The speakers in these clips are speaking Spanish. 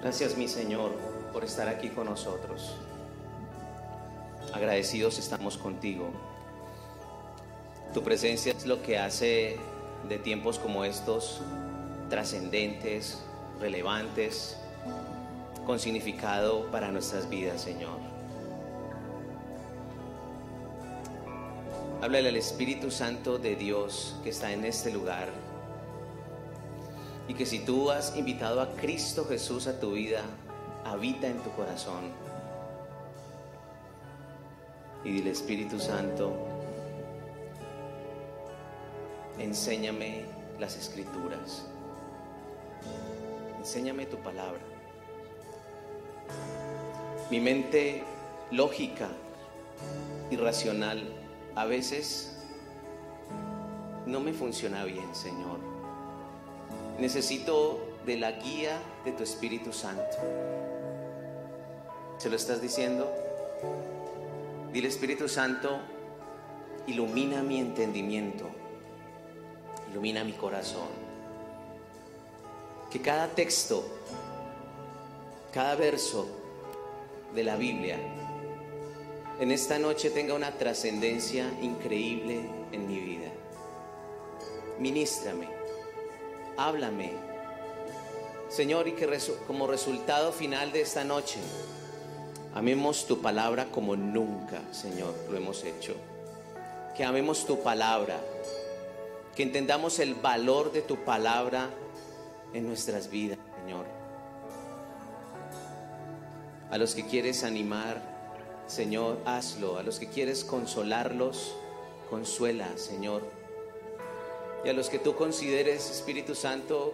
Gracias mi Señor por estar aquí con nosotros. Agradecidos estamos contigo. Tu presencia es lo que hace de tiempos como estos trascendentes, relevantes, con significado para nuestras vidas, Señor. Háblale al Espíritu Santo de Dios que está en este lugar. Y que si tú has invitado a Cristo Jesús a tu vida, habita en tu corazón. Y dile Espíritu Santo, enséñame las escrituras. Enséñame tu palabra. Mi mente lógica y racional a veces no me funciona bien, Señor. Necesito de la guía de tu Espíritu Santo. ¿Se lo estás diciendo? Dile Espíritu Santo, ilumina mi entendimiento, ilumina mi corazón. Que cada texto, cada verso de la Biblia en esta noche tenga una trascendencia increíble en mi vida. Ministrame, háblame. Señor, y que como resultado final de esta noche, amemos tu palabra como nunca, Señor, lo hemos hecho. Que amemos tu palabra, que entendamos el valor de tu palabra en nuestras vidas, Señor. A los que quieres animar, Señor, hazlo. A los que quieres consolarlos, consuela, Señor. Y a los que tú consideres, Espíritu Santo,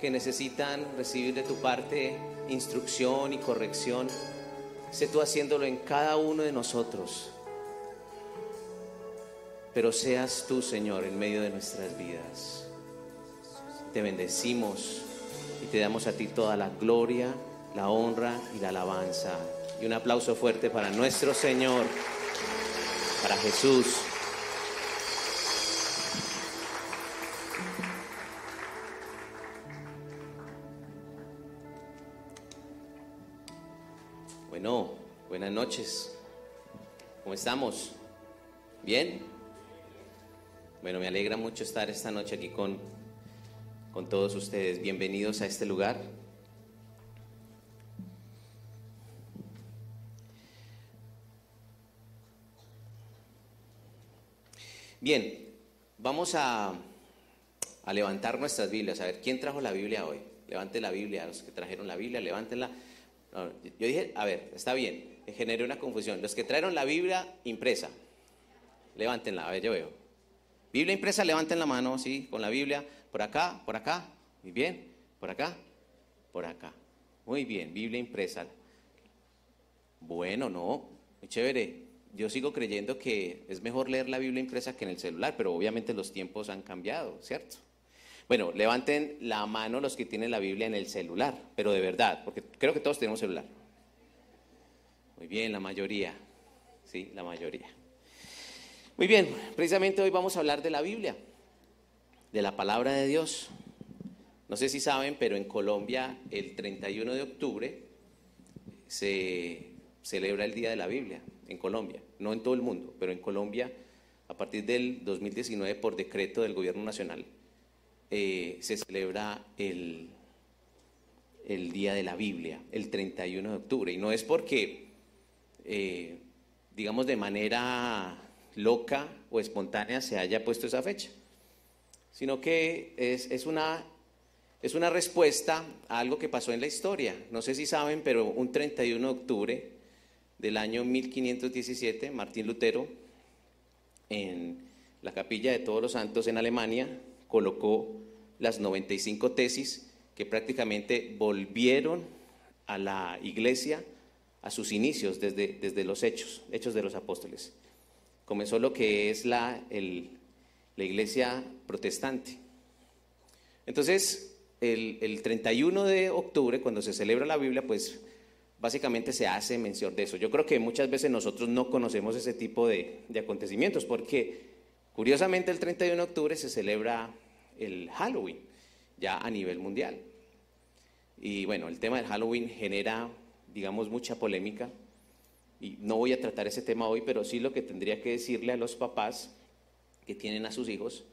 que necesitan recibir de tu parte instrucción y corrección, sé tú haciéndolo en cada uno de nosotros. Pero seas tú, Señor, en medio de nuestras vidas. Te bendecimos y te damos a ti toda la gloria, la honra y la alabanza. Y un aplauso fuerte para nuestro Señor, para Jesús. Estamos? ¿Bien? Bueno, me alegra mucho estar esta noche aquí con, con todos ustedes. Bienvenidos a este lugar. Bien, vamos a, levantar nuestras Biblias. A ver, ¿quién trajo la Biblia hoy? Levante la Biblia, los que trajeron la Biblia, levántenla. yo dije, a ver, está bien, generé una confusión. Los que trajeron la Biblia impresa, levántenla, a ver, yo veo. Biblia impresa, levanten la mano, sí, con la Biblia, por acá, por acá, muy bien, por acá, por acá. Muy bien, Biblia impresa. Bueno, no, muy chévere yo sigo creyendo que es mejor leer la Biblia impresa que en el celular, pero obviamente los tiempos han cambiado, ¿cierto? Bueno, levanten la mano los que tienen la Biblia en el celular, pero de verdad, porque creo que todos tenemos celular. Muy bien, la mayoría, sí, la mayoría. Muy bien, precisamente hoy vamos a hablar de la Biblia, de la palabra de Dios. No sé si saben, pero en Colombia el 31 de octubre se celebra el Día de la Biblia en Colombia, no en todo el mundo, pero en Colombia, a partir del 2019, por decreto del Gobierno Nacional, eh, se celebra el, el, Día de la Biblia, el 31 de octubre. Y no es porque, eh, digamos, de manera loca o espontánea se haya puesto esa fecha, sino que es, es una es una respuesta a algo que pasó en la historia. No sé si saben, pero un 31 de octubre del año 1517, Martín Lutero, en la capilla de todos los santos en Alemania, colocó las 95 tesis que prácticamente volvieron a la iglesia a sus inicios desde, desde los hechos, hechos de los apóstoles. Comenzó lo que es la, la iglesia protestante. Entonces, el, el 31 de octubre, cuando se celebra la Biblia, pues básicamente se hace mención de eso. Yo creo que muchas veces nosotros no conocemos ese tipo de, acontecimientos porque curiosamente el 31 de octubre se celebra el Halloween ya a nivel mundial. Y bueno, el tema del Halloween genera, digamos, mucha polémica. Y no voy a tratar ese tema hoy, pero sí lo que tendría que decirle a los papás que tienen a sus hijos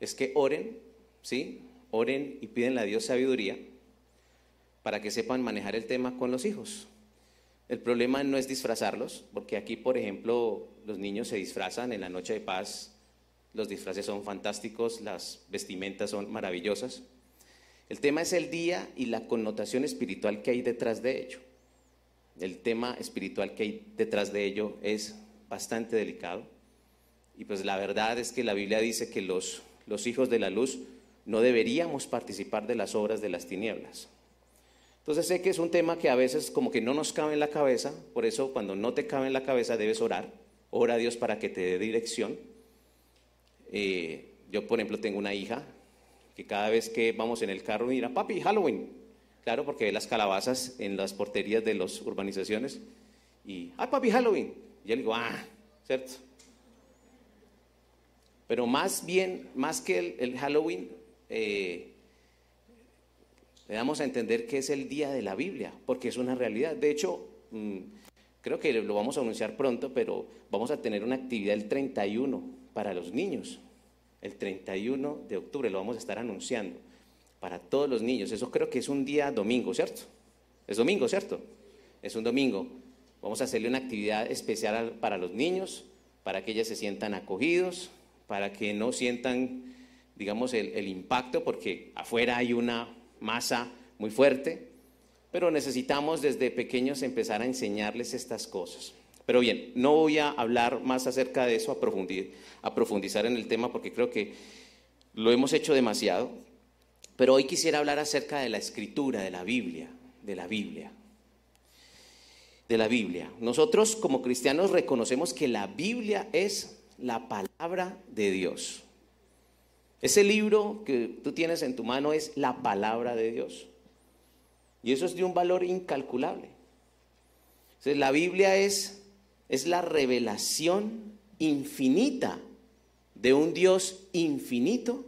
es que oren, ¿sí? Oren y piden a Dios sabiduría para que sepan manejar el tema con los hijos. El problema no es disfrazarlos, porque aquí, por ejemplo, los niños se disfrazan en la noche de paz, los disfraces son fantásticos, las vestimentas son maravillosas. El tema es el día y la connotación espiritual que hay detrás de ello. El tema espiritual que hay detrás de ello es bastante delicado. Y pues la verdad es que la Biblia dice que los, los hijos de la luz no deberíamos participar de las obras de las tinieblas. Entonces sé que es un tema que a veces como que no nos cabe en la cabeza, por eso cuando no te cabe en la cabeza debes orar, ora a Dios para que te dé dirección. Eh, yo, por ejemplo, tengo una hija que cada vez que vamos en el carro mira, papi, Halloween. Claro, porque ve las calabazas en las porterías de las urbanizaciones y, ah, papi, Halloween. Y yo le digo, ah, ¿cierto? Pero más bien, más que el, Halloween, eh, le damos a entender que es el día de la Biblia, porque es una realidad. De hecho, mm, creo que lo vamos a anunciar pronto, pero vamos a tener una actividad el 31 para los niños. El 31 de octubre lo vamos a estar anunciando para todos los niños. Eso creo que es un día domingo, ¿cierto? Es domingo, ¿cierto? Es un domingo. Vamos a hacerle una actividad especial para los niños, para que ellos se sientan acogidos, para que no sientan, digamos, el, impacto, porque afuera hay una masa muy fuerte, pero necesitamos desde pequeños empezar a enseñarles estas cosas. Pero bien, no voy a hablar más acerca de eso, a, a profundizar en el tema, porque creo que lo hemos hecho demasiado. Pero hoy quisiera hablar acerca de la escritura, de la Biblia, de la Biblia. De la Biblia. Nosotros como cristianos reconocemos que la Biblia es la palabra de Dios. Ese libro que tú tienes en tu mano es la palabra de Dios. Y eso es de un valor incalculable. Entonces, la Biblia es, es la revelación infinita de un Dios infinito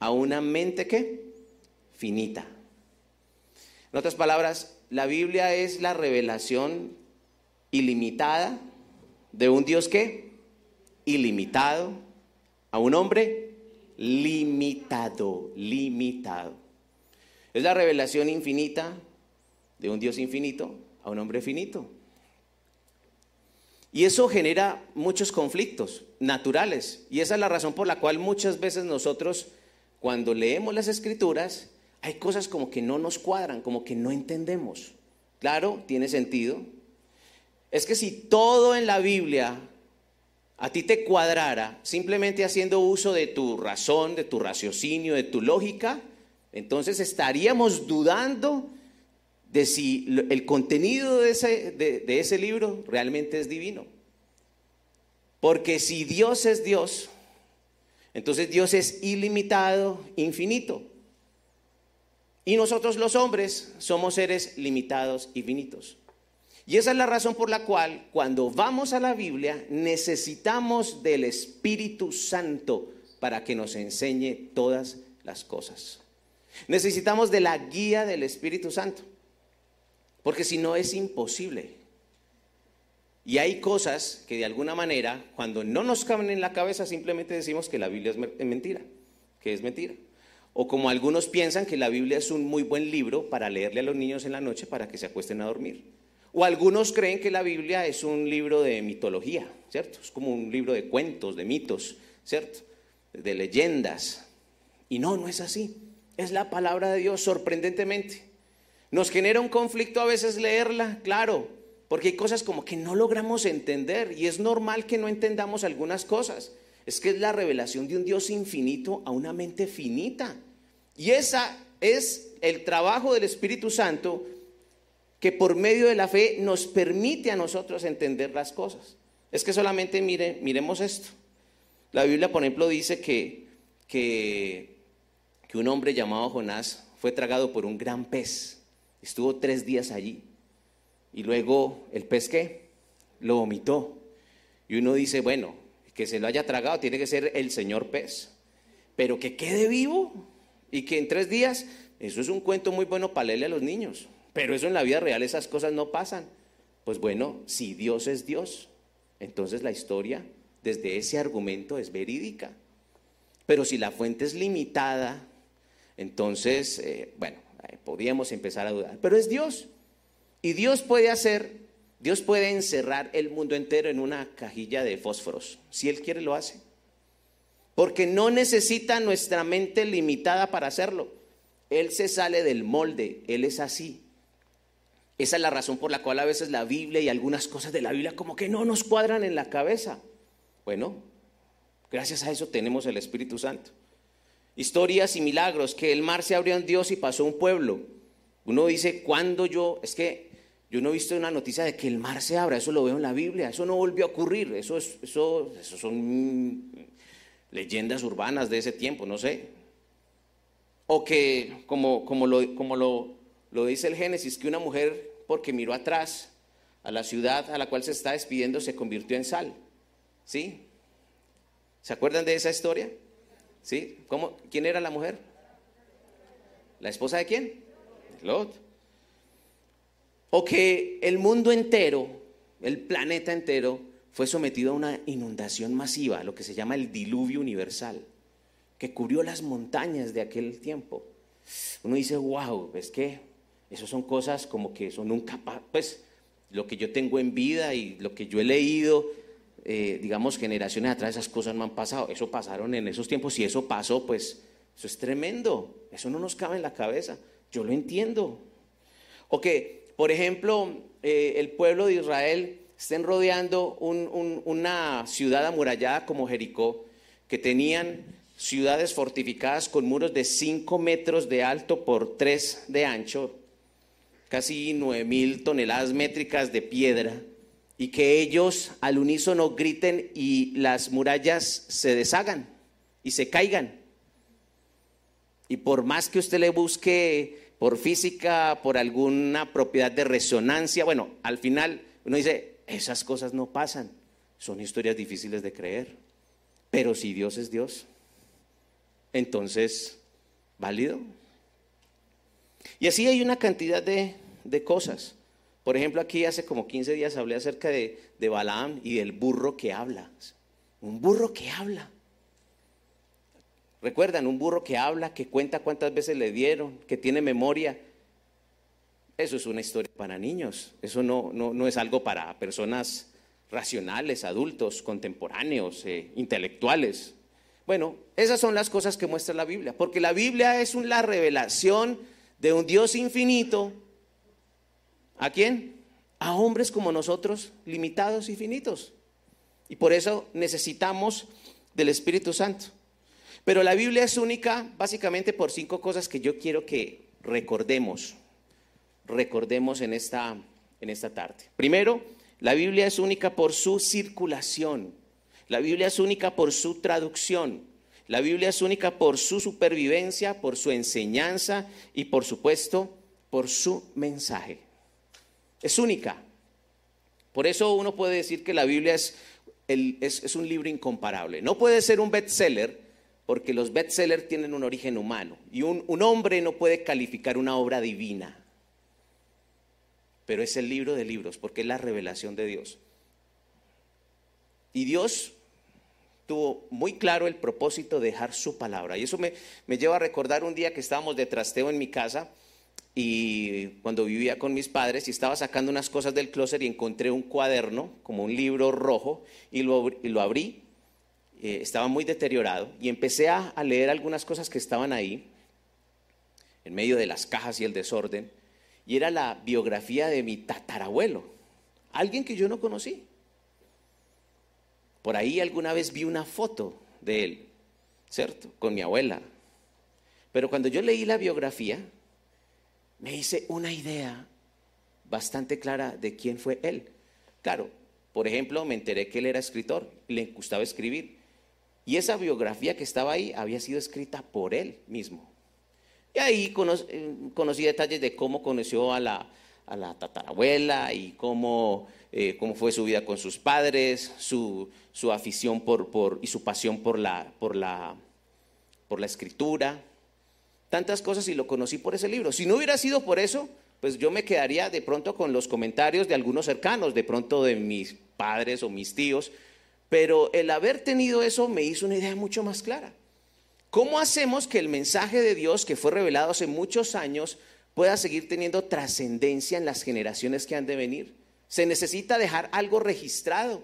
a una mente que finita. En otras palabras, la Biblia es la revelación ilimitada de un Dios que ilimitado a un hombre limitado, limitado. Es la revelación infinita de un Dios infinito a un hombre finito. Y eso genera muchos conflictos naturales. Y esa es la razón por la cual muchas veces nosotros, cuando leemos las escrituras, hay cosas como que no nos cuadran, como que no entendemos. Claro, tiene sentido. Es que si todo en la Biblia a ti te cuadrara simplemente haciendo uso de tu razón, de tu raciocinio, de tu lógica, entonces estaríamos dudando de si el contenido de ese, de, ese libro realmente es divino. Porque si Dios es Dios, entonces Dios es ilimitado, infinito. Y nosotros los hombres somos seres limitados y finitos. Y esa es la razón por la cual cuando vamos a la Biblia necesitamos del Espíritu Santo para que nos enseñe todas las cosas. Necesitamos de la guía del Espíritu Santo, porque si no es imposible. Y hay cosas que de alguna manera, cuando no nos caben en la cabeza, simplemente decimos que la Biblia es mentira, que es mentira. O como algunos piensan que la Biblia es un muy buen libro para leerle a los niños en la noche para que se acuesten a dormir. O algunos creen que la Biblia es un libro de mitología, ¿cierto? Es como un libro de cuentos, de mitos, ¿cierto? De leyendas. Y no, no es así. Es la palabra de Dios sorprendentemente. Nos genera un conflicto a veces leerla, claro, porque hay cosas como que no logramos entender y es normal que no entendamos algunas cosas. Es que es la revelación de un Dios infinito a una mente finita. Y esa es el trabajo del Espíritu Santo que por medio de la fe nos permite a nosotros entender las cosas. Es que solamente mire, miremos esto. La Biblia, por ejemplo, dice que, que, que un hombre llamado Jonás fue tragado por un gran pez. Estuvo tres días allí. Y luego el pez qué? Lo vomitó. Y uno dice, bueno, que se lo haya tragado tiene que ser el señor pez. Pero que quede vivo y que en tres días eso es un cuento muy bueno para leerle a los niños, pero eso en la vida real esas cosas no pasan. Pues bueno, si Dios es Dios, entonces la historia desde ese argumento es verídica. Pero si la fuente es limitada, entonces, eh, bueno, podríamos empezar a dudar. Pero es Dios. Y Dios puede hacer, Dios puede encerrar el mundo entero en una cajilla de fósforos. Si Él quiere, lo hace. Porque no necesita nuestra mente limitada para hacerlo. Él se sale del molde, Él es así. Esa es la razón por la cual a veces la Biblia y algunas cosas de la Biblia como que no nos cuadran en la cabeza. Bueno, gracias a eso tenemos el Espíritu Santo. Historias y milagros, que el mar se abrió en Dios y pasó un pueblo. Uno dice, ¿cuándo yo? Es que yo no he visto una noticia de que el mar se abra, eso lo veo en la Biblia, eso no volvió a ocurrir, eso, es, eso, eso son leyendas urbanas de ese tiempo, no sé. O que, como, como, lo, como lo, lo dice el Génesis, que una mujer, porque miró atrás a la ciudad a la cual se está despidiendo, se convirtió en sal. ¿Sí? ¿Se acuerdan de esa historia? ¿Sí? ¿Cómo? ¿Quién era la mujer? ¿La esposa de quién? Lot. O que el mundo entero, el planeta entero, fue sometido a una inundación masiva, lo que se llama el diluvio universal, que cubrió las montañas de aquel tiempo. Uno dice, wow, es que esas son cosas como que son un capaz, pues lo que yo tengo en vida y lo que yo he leído, eh, digamos, generaciones atrás, esas cosas no han pasado. Eso pasaron en esos tiempos y eso pasó, pues eso es tremendo. Eso no nos cabe en la cabeza. Yo lo entiendo. O que, por ejemplo, eh, el pueblo de Israel estén rodeando una ciudad amurallada como Jericó, que tenían ciudades fortificadas con muros de 5 metros de alto por 3 de ancho, casi 9 mil toneladas métricas de piedra, y que ellos al unísono griten y las murallas se deshagan y se caigan. Y por más que usted le busque por física, por alguna propiedad de resonancia, bueno, al final uno dice, esas cosas no pasan, son historias difíciles de creer. Pero si Dios es Dios, entonces, ¿válido? Y así hay una cantidad de, cosas. Por ejemplo, aquí hace como 15 días hablé acerca de, de Balaam y del burro que habla. Un burro que habla. Recuerdan, un burro que habla, que cuenta cuántas veces le dieron, que tiene memoria. Eso es una historia para niños. Eso no, no, es algo para personas racionales, adultos, contemporáneos, eh, intelectuales. Bueno, esas son las cosas que muestra la Biblia, porque la Biblia es la revelación de un Dios infinito. ¿A quién? A hombres como nosotros, limitados y finitos. Y por eso necesitamos del Espíritu Santo. Pero la Biblia es única básicamente por cinco cosas que yo quiero que recordemos, recordemos en esta, en esta tarde. Primero, la Biblia es única por su circulación. La Biblia es única por su traducción. La Biblia es única por su supervivencia, por su enseñanza y por supuesto por su mensaje. Es única. Por eso uno puede decir que la Biblia es, es, un libro incomparable. No puede ser un bestseller porque los bestsellers tienen un origen humano y un, un hombre no puede calificar una obra divina. Pero es el libro de libros porque es la revelación de Dios. Y Dios tuvo muy claro el propósito de dejar su palabra. Y eso me, lleva a recordar un día que estábamos de trasteo en mi casa y cuando vivía con mis padres y estaba sacando unas cosas del closet y encontré un cuaderno, como un libro rojo, y lo, lo abrí, eh, estaba muy deteriorado, y empecé a, a leer algunas cosas que estaban ahí, en medio de las cajas y el desorden, y era la biografía de mi tatarabuelo, alguien que yo no conocí. Por ahí alguna vez vi una foto de él, ¿cierto? Con mi abuela. Pero cuando yo leí la biografía, me hice una idea bastante clara de quién fue él. Claro, por ejemplo, me enteré que él era escritor, le gustaba escribir. Y esa biografía que estaba ahí había sido escrita por él mismo. Y ahí eh, conocí, detalles de cómo conoció a la, a la tatarabuela y cómo, eh, cómo fue su vida con sus padres, su, su afición por, por, y su pasión por la, por, la, por la escritura. tantas cosas y lo conocí por ese libro. Si no hubiera sido por eso, pues yo me quedaría de pronto con los comentarios de algunos cercanos, de pronto de mis padres o mis tíos, pero el haber tenido eso me hizo una idea mucho más clara. ¿Cómo hacemos que el mensaje de Dios que fue revelado hace muchos años pueda seguir teniendo trascendencia en las generaciones que han de venir? Se necesita dejar algo registrado.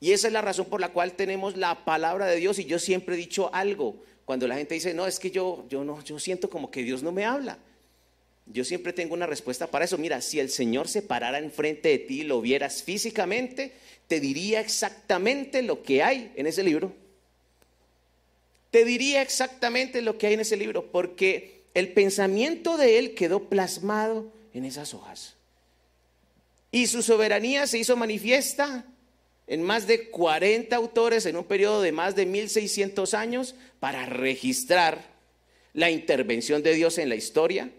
Y esa es la razón por la cual tenemos la palabra de Dios y yo siempre he dicho algo. Cuando la gente dice, "No, es que yo yo no yo siento como que Dios no me habla." Yo siempre tengo una respuesta para eso. Mira, si el Señor se parara enfrente de ti y lo vieras físicamente, te diría exactamente lo que hay en ese libro. Te diría exactamente lo que hay en ese libro, porque el pensamiento de Él quedó plasmado en esas hojas. Y su soberanía se hizo manifiesta en más de 40 autores en un periodo de más de 1600 años para registrar la intervención de Dios en la historia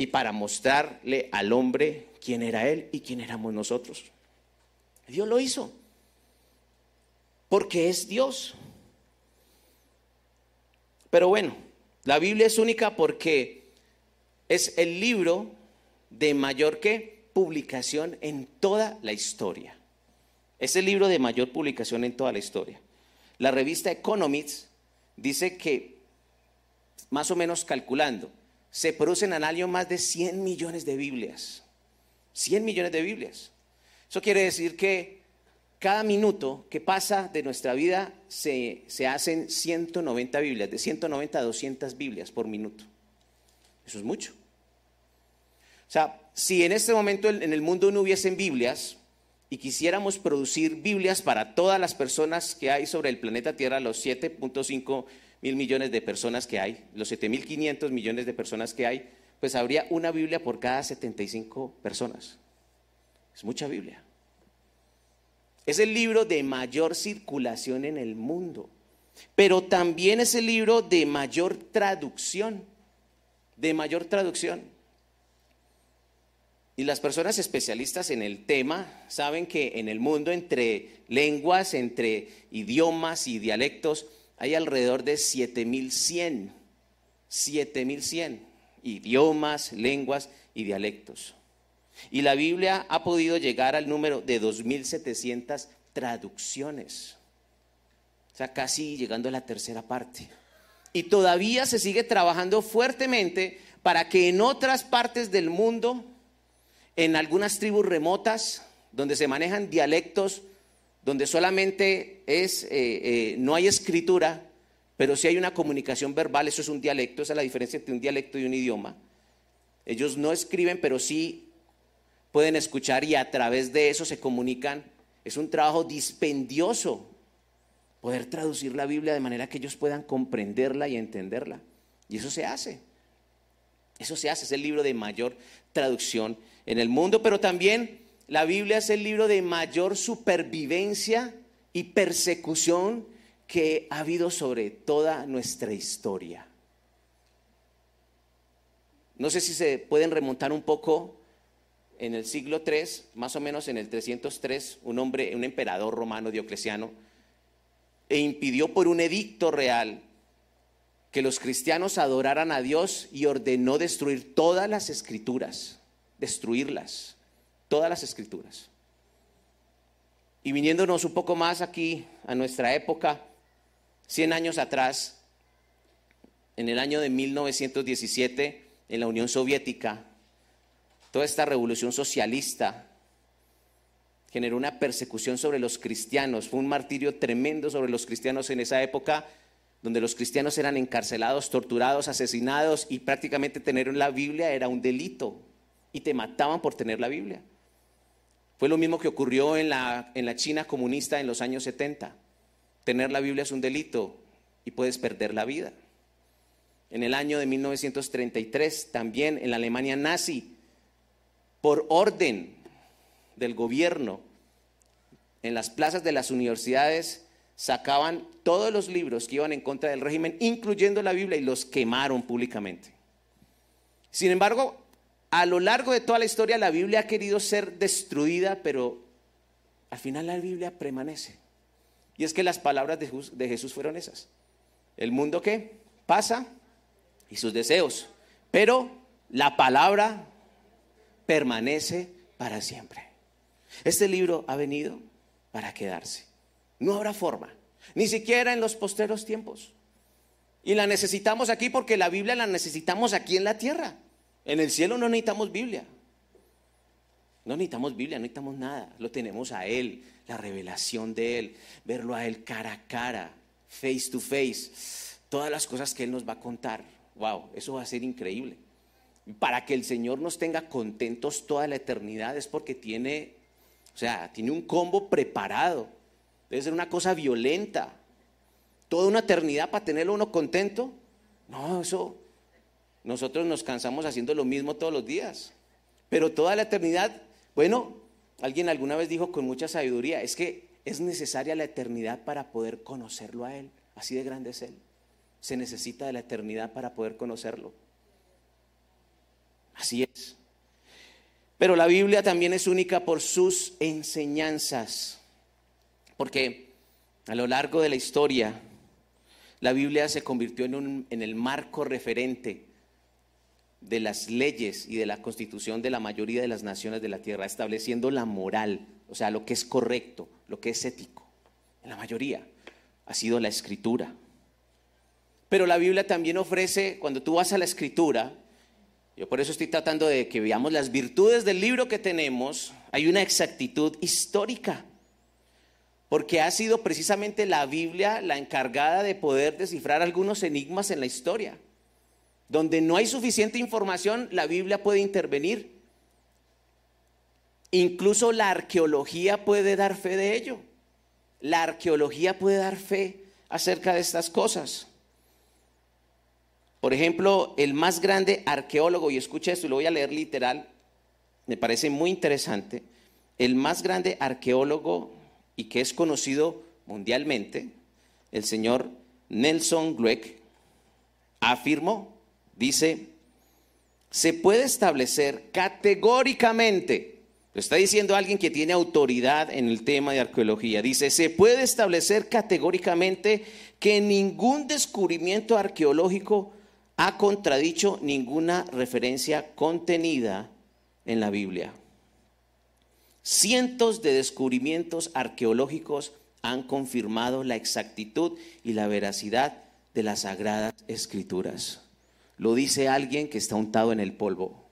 y para mostrarle al hombre quién era Él y quién éramos nosotros. Dios lo hizo. Porque es Dios. Pero bueno, la Biblia es única porque es el libro de mayor que publicación en toda la historia. Es el libro de mayor publicación en toda la historia. La revista Economics dice que, más o menos calculando, se producen al año más de 100 millones de Biblias. 100 millones de Biblias. Eso quiere decir que cada minuto que pasa de nuestra vida se, se, hacen 190 Biblias, de 190 a 200 Biblias por minuto. Eso es mucho. O sea, si en este momento en el mundo no hubiesen Biblias y quisiéramos producir Biblias para todas las personas que hay sobre el planeta Tierra, los 7.5 mil millones de personas que hay, los 7.500 millones de personas que hay, pues habría una Biblia por cada 75 personas. Es mucha Biblia. Es el libro de mayor circulación en el mundo, pero también es el libro de mayor traducción, de mayor traducción. Y las personas especialistas en el tema saben que en el mundo entre lenguas, entre idiomas y dialectos, hay alrededor de 7100, 7100 idiomas, lenguas y dialectos. Y la Biblia ha podido llegar al número de 2700 traducciones. O sea, casi llegando a la tercera parte. Y todavía se sigue trabajando fuertemente para que en otras partes del mundo, en algunas tribus remotas, donde se manejan dialectos donde solamente es, eh, eh, no hay escritura, pero sí hay una comunicación verbal, eso es un dialecto, esa es la diferencia entre un dialecto y un idioma. Ellos no escriben, pero sí pueden escuchar y a través de eso se comunican. Es un trabajo dispendioso poder traducir la Biblia de manera que ellos puedan comprenderla y entenderla. Y eso se hace. Eso se hace, es el libro de mayor traducción en el mundo, pero también la Biblia es el libro de mayor supervivencia y persecución que ha habido sobre toda nuestra historia. No sé si se pueden remontar un poco en el siglo III, más o menos en el 303, un hombre, un emperador romano Diocleciano, e impidió por un edicto real que los cristianos adoraran a Dios y ordenó destruir todas las escrituras, destruirlas todas las escrituras. Y viniéndonos un poco más aquí a nuestra época, 100 años atrás, en el año de 1917, en la Unión Soviética, toda esta revolución socialista generó una persecución sobre los cristianos, fue un martirio tremendo sobre los cristianos en esa época, donde los cristianos eran encarcelados, torturados, asesinados y prácticamente tener la Biblia era un delito y te mataban por tener la Biblia. Fue lo mismo que ocurrió en la, en la China comunista en los años 70. Tener la Biblia es un delito y puedes perder la vida. En el año de 1933, también en la Alemania nazi, por orden del gobierno, en las plazas de las universidades sacaban todos los libros que iban en contra del régimen, incluyendo la Biblia, y los quemaron públicamente. Sin embargo, a lo largo de toda la historia la Biblia ha querido ser destruida, pero al final la Biblia permanece. Y es que las palabras de Jesús, fueron esas. El mundo que pasa, y sus deseos. Pero la palabra permanece para siempre. Este libro ha venido para quedarse. No habrá forma, ni siquiera en los posteros tiempos. Y la necesitamos aquí porque la Biblia la necesitamos aquí en la tierra. En el cielo no necesitamos Biblia. No necesitamos Biblia, no necesitamos nada. Lo tenemos a Él, la revelación de Él, verlo a Él cara a cara, face to face, todas las cosas que Él nos va a contar. Wow, eso va a ser increíble. Para que el Señor nos tenga contentos toda la eternidad es porque tiene, o sea, tiene un combo preparado. Debe ser una cosa violenta. Toda una eternidad para tenerlo uno contento. No, eso. Nosotros nos cansamos haciendo lo mismo todos los días. Pero toda la eternidad bueno, alguien alguna vez dijo con mucha sabiduría, es que es necesaria la eternidad para poder conocerlo a Él. Así de grande es Él. Se necesita de la eternidad para poder conocerlo. Así es. Pero la Biblia también es única por sus enseñanzas. Porque a lo largo de la historia, la Biblia se convirtió en, en el marco referente de las leyes y de la constitución de la mayoría de las naciones de la tierra, estableciendo la moral, o sea, lo que es correcto, lo que es ético. En la mayoría ha sido la escritura. Pero la Biblia también ofrece, cuando tú vas a la escritura, yo por eso estoy tratando de que veamos las virtudes del libro que tenemos, hay una exactitud histórica, porque ha sido precisamente la Biblia la encargada de poder descifrar algunos enigmas en la historia. Donde no hay suficiente información, la Biblia puede intervenir. Incluso la arqueología puede dar fe de ello. La arqueología puede dar fe acerca de estas cosas. Por ejemplo, el más grande arqueólogo, y escucha esto lo voy a leer literal, me parece muy interesante, el más grande arqueólogo y que es conocido mundialmente, el señor Nelson Glueck, afirmó dice, se puede establecer categóricamente, lo está diciendo alguien que tiene autoridad en el tema de arqueología, dice, se puede establecer categóricamente que ningún descubrimiento arqueológico ha contradicho ninguna referencia contenida en la Biblia. Cientos de descubrimientos arqueológicos han confirmado la exactitud y la veracidad de las sagradas escrituras. Lo dice alguien que está untado en el polvo,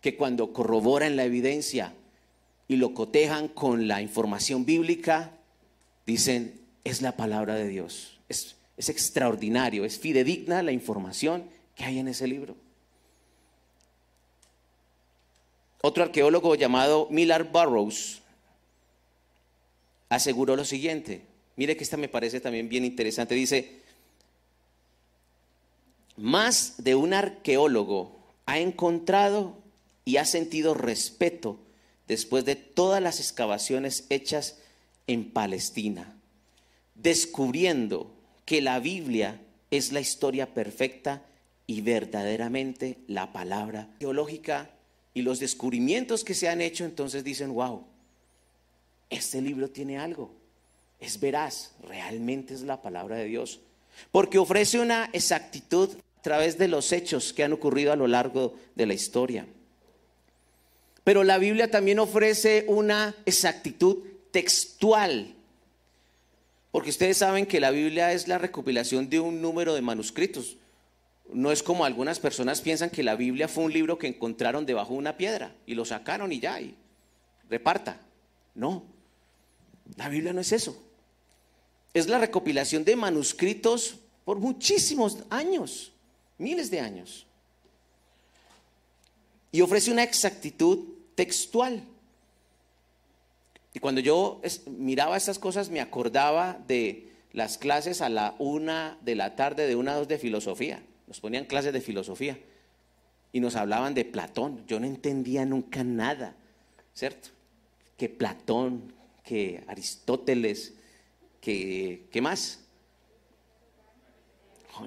que cuando corroboran la evidencia y lo cotejan con la información bíblica, dicen, es la palabra de Dios. Es, es extraordinario, es fidedigna la información que hay en ese libro. Otro arqueólogo llamado Millard Burroughs aseguró lo siguiente. Mire que esta me parece también bien interesante. Dice, más de un arqueólogo ha encontrado y ha sentido respeto después de todas las excavaciones hechas en Palestina, descubriendo que la Biblia es la historia perfecta y verdaderamente la palabra teológica y los descubrimientos que se han hecho, entonces dicen, wow, este libro tiene algo, es veraz, realmente es la palabra de Dios porque ofrece una exactitud a través de los hechos que han ocurrido a lo largo de la historia. Pero la Biblia también ofrece una exactitud textual, porque ustedes saben que la Biblia es la recopilación de un número de manuscritos. No es como algunas personas piensan que la Biblia fue un libro que encontraron debajo de una piedra y lo sacaron y ya, y reparta. No, la Biblia no es eso es la recopilación de manuscritos por muchísimos años, miles de años. Y ofrece una exactitud textual. Y cuando yo miraba estas cosas me acordaba de las clases a la una de la tarde, de una a dos de filosofía. Nos ponían clases de filosofía y nos hablaban de Platón. Yo no entendía nunca nada, ¿cierto? Que Platón, que Aristóteles, ¿Qué más?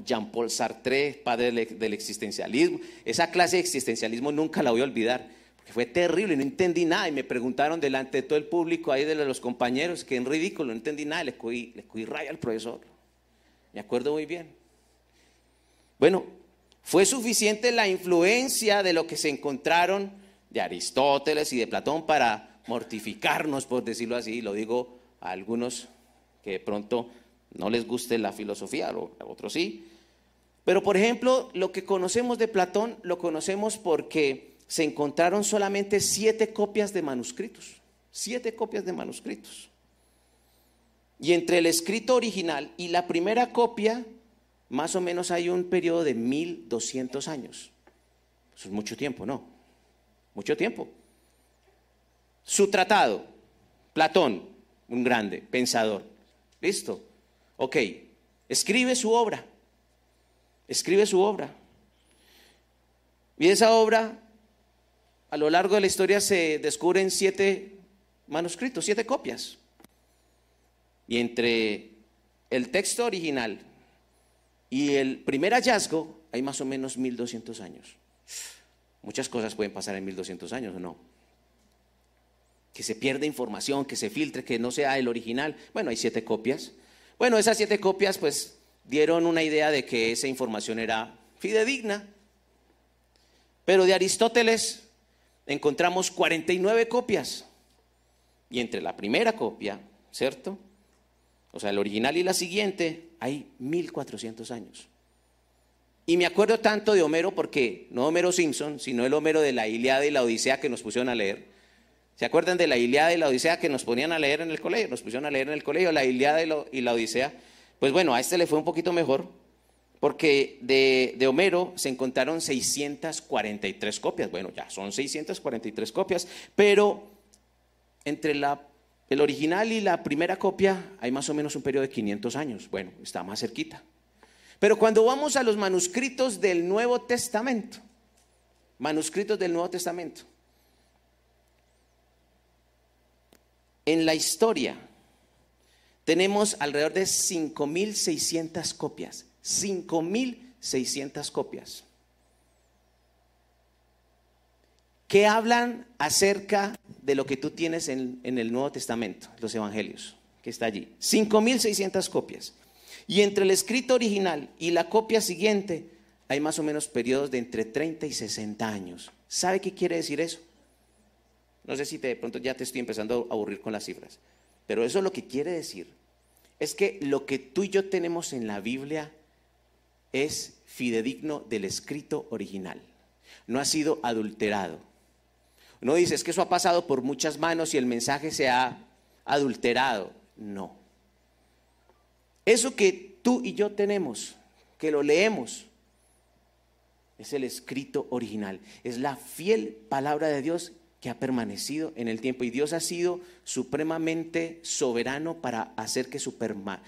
Jean-Paul Sartre, padre del existencialismo. Esa clase de existencialismo nunca la voy a olvidar, porque fue terrible, no entendí nada. Y me preguntaron delante de todo el público, ahí de los compañeros, que en ridículo, no entendí nada, le cogí, le raya al profesor. Me acuerdo muy bien. Bueno, Fue suficiente la influencia de lo que se encontraron de Aristóteles y de Platón para mortificarnos, por decirlo así, lo digo a algunos que de pronto no les guste la filosofía, a otros sí. Pero por ejemplo, lo que conocemos de Platón lo conocemos porque se encontraron solamente siete copias de manuscritos, siete copias de manuscritos. Y entre el escrito original y la primera copia, más o menos hay un periodo de 1200 años. Eso es mucho tiempo, ¿no? Mucho tiempo. Su tratado, Platón, un grande pensador. Listo. Ok, escribe su obra. Escribe su obra. Y esa obra, a lo largo de la historia, se descubren siete manuscritos, siete copias. Y entre el texto original y el primer hallazgo hay más o menos 1200 años. Muchas cosas pueden pasar en 1200 años o no. Que se pierda información, que se filtre, que no sea el original. Bueno, hay siete copias. Bueno, esas siete copias pues dieron una idea de que esa información era fidedigna. Pero de Aristóteles encontramos 49 copias. Y entre la primera copia, ¿cierto? o sea, el original y la siguiente, hay 1400 años. Y me acuerdo tanto de Homero porque no Homero Simpson, sino el Homero de la Iliada y la Odisea que nos pusieron a leer. ¿Se acuerdan de la Iliada y la Odisea que nos ponían a leer en el colegio? Nos pusieron a leer en el colegio la Iliada y, la Odisea. Pues bueno, a este le fue un poquito mejor porque de, Homero se encontraron 643 copias. Bueno, ya son 643 copias, pero entre el original y la primera copia hay más o menos un periodo de 500 años. Bueno, está más cerquita. Pero cuando vamos a los manuscritos del Nuevo Testamento, manuscritos del Nuevo Testamento, en la historia tenemos alrededor de 5.600 copias. 5.600 copias. que hablan acerca de lo que tú tienes en, el Nuevo Testamento, los Evangelios, que está allí. 5.600 copias. Y entre el escrito original y la copia siguiente hay más o menos periodos de entre 30 y 60 años. ¿Sabe qué quiere decir eso? No sé si de pronto ya te estoy empezando a aburrir con las cifras, pero eso lo que quiere decir es que lo que tú y yo tenemos en la Biblia es fidedigno del escrito original. No ha sido adulterado no dice, es que eso ha pasado por muchas manos y el mensaje se ha adulterado. No. Eso que tú y yo tenemos, que lo leemos, es el escrito original. Es la fiel palabra de Dios que ha permanecido en el tiempo. Y Dios ha sido supremamente soberano para hacer que su,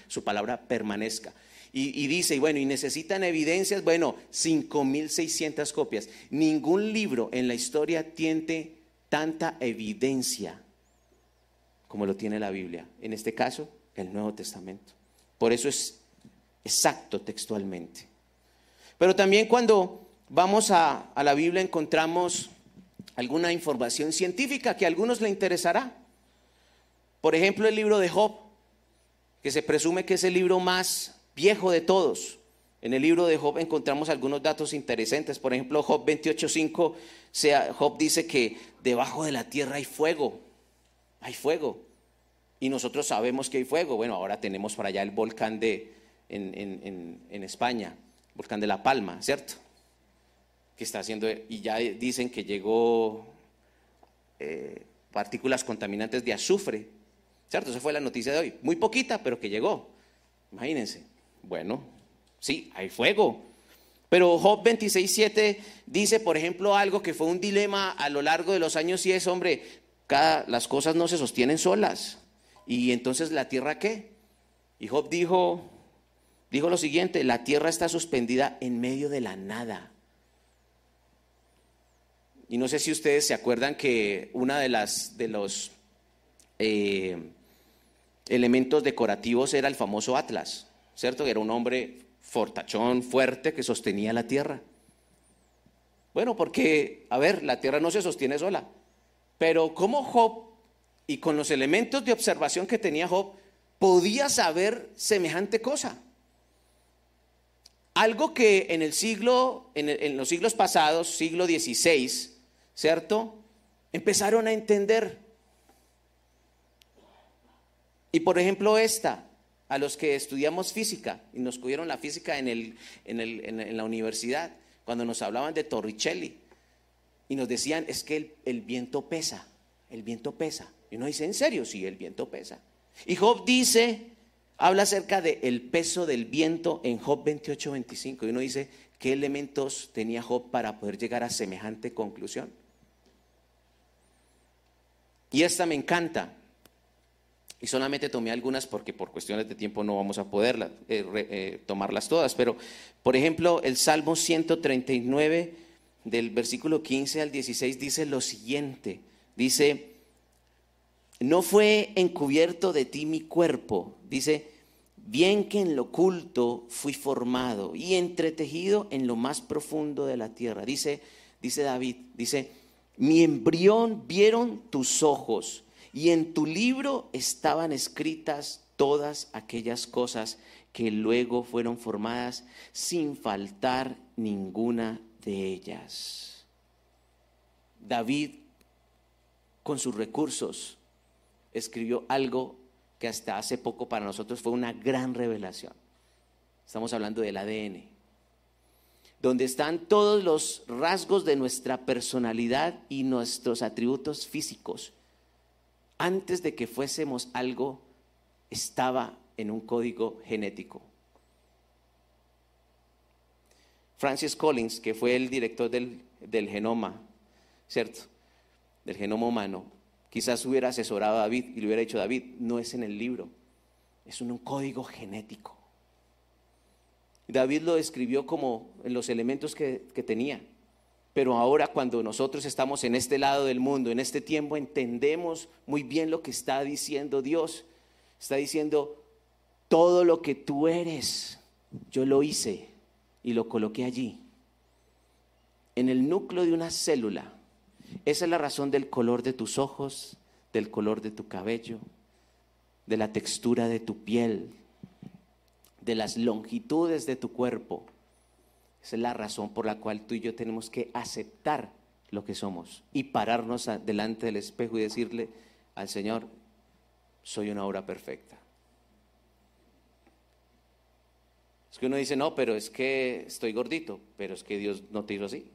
su palabra permanezca. Y, y, dice, y bueno, y necesitan evidencias, bueno, 5.600 copias. Ningún libro en la historia tiene tanta evidencia como lo tiene la Biblia. En este caso, el Nuevo Testamento. Por eso es exacto textualmente. Pero también cuando vamos a, la Biblia encontramos alguna información científica que a algunos le interesará. Por ejemplo, el libro de Job, que se presume que es el libro más viejo de todos. En el libro de Job encontramos algunos datos interesantes. Por ejemplo, Job 28.5, Job dice que debajo de la tierra hay fuego. Hay fuego. Y nosotros sabemos que hay fuego. Bueno, ahora tenemos para allá el volcán de, en, España, volcán de La Palma, ¿cierto? Que está haciendo, y ya dicen que llegó eh, partículas contaminantes de azufre, ¿cierto? Esa fue la noticia de hoy. Muy poquita, pero que llegó. Imagínense. Bueno, Sí, hay fuego. Pero Job 26.7 dice, por ejemplo, algo que fue un dilema a lo largo de los años y es, hombre, cada, las cosas no se sostienen solas. Y entonces la tierra qué? Y Job dijo, dijo lo siguiente, la tierra está suspendida en medio de la nada. Y no sé si ustedes se acuerdan que una de los eh, elementos decorativos era el famoso Atlas, ¿cierto? Que era un hombre fortachón, fuerte, que sostenía la tierra. Bueno, porque, a ver, la tierra no se sostiene sola. Pero ¿cómo Job, y con los elementos de observación que tenía Job, podía saber semejante cosa? algo que en el siglo, en, los siglos pasados, siglo XVI, ¿cierto? Empezaron a entender. Y por ejemplo esta, a los que estudiamos física y nos cogieron la física en, el, en, la universidad, cuando nos hablaban de Torricelli y nos decían, es que el, el viento pesa, el viento pesa. Y uno dice, ¿en serio? Sí, el viento pesa. Y Job dice, habla acerca del el peso del viento en Job 28, 25. Y uno dice, ¿qué elementos tenía Job para poder llegar a semejante conclusión? Y esta me encanta. Y solamente tomé algunas porque por cuestiones de tiempo no vamos a poder eh, eh, tomarlas todas. Pero, por ejemplo, el Salmo 139 del versículo 15 al 16 dice lo siguiente. Dice, no fue encubierto de ti mi cuerpo, dice, bien que en lo oculto fui formado y entretejido en lo más profundo de la tierra. Dice, dice David, dice, mi embrión vieron tus ojos y en tu libro estaban escritas todas aquellas cosas que luego fueron formadas sin faltar ninguna de ellas. David, con sus recursos, escribió algo que hasta hace poco para nosotros fue una gran revelación. Estamos hablando del ADN, donde están todos los rasgos de nuestra personalidad y nuestros atributos físicos. Antes de que fuésemos algo, estaba en un código genético. Francis Collins, que fue el director del, del genoma, ¿cierto? Del genoma humano, Quizás hubiera asesorado a David y le hubiera dicho, David, no es en el libro, es un código genético. David lo describió como en los elementos que, que tenía. Pero ahora cuando nosotros estamos en este lado del mundo, en este tiempo, entendemos muy bien lo que está diciendo Dios. Está diciendo, todo lo que tú eres, yo lo hice y lo coloqué allí. En el núcleo de una célula esa es la razón del color de tus ojos, del color de tu cabello, de la textura de tu piel, de las longitudes de tu cuerpo. Esa es la razón por la cual tú y yo tenemos que aceptar lo que somos y pararnos delante del espejo y decirle al Señor, soy una obra perfecta. Es que uno dice, no, pero es que estoy gordito, pero es que Dios no te hizo así.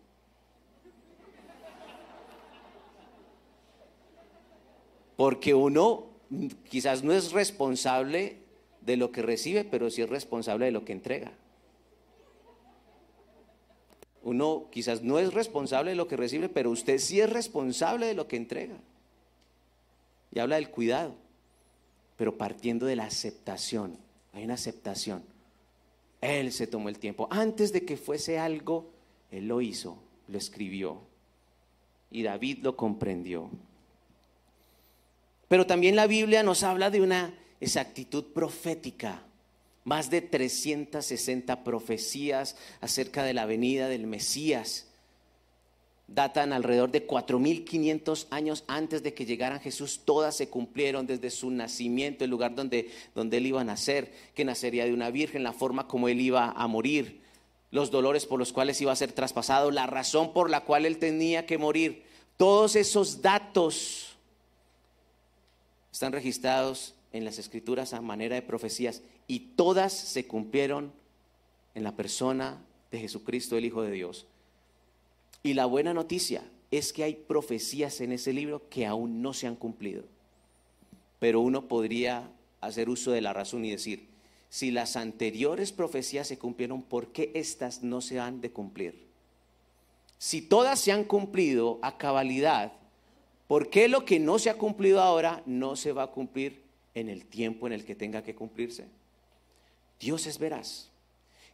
Porque uno quizás no es responsable de lo que recibe, pero sí es responsable de lo que entrega. Uno quizás no es responsable de lo que recibe, pero usted sí es responsable de lo que entrega. Y habla del cuidado, pero partiendo de la aceptación. Hay una aceptación. Él se tomó el tiempo. Antes de que fuese algo, Él lo hizo, lo escribió. Y David lo comprendió. Pero también la Biblia nos habla de una exactitud profética. Más de 360 profecías acerca de la venida del Mesías. Datan alrededor de 4.500 años antes de que llegara Jesús. Todas se cumplieron desde su nacimiento, el lugar donde, donde él iba a nacer, que nacería de una virgen, la forma como él iba a morir, los dolores por los cuales iba a ser traspasado, la razón por la cual él tenía que morir. Todos esos datos están registrados en las escrituras a manera de profecías y todas se cumplieron en la persona de Jesucristo, el Hijo de Dios. Y la buena noticia es que hay profecías en ese libro que aún no se han cumplido. Pero uno podría hacer uso de la razón y decir, si las anteriores profecías se cumplieron, ¿por qué estas no se han de cumplir? Si todas se han cumplido a cabalidad, ¿Por qué lo que no se ha cumplido ahora no se va a cumplir en el tiempo en el que tenga que cumplirse? Dios es veraz.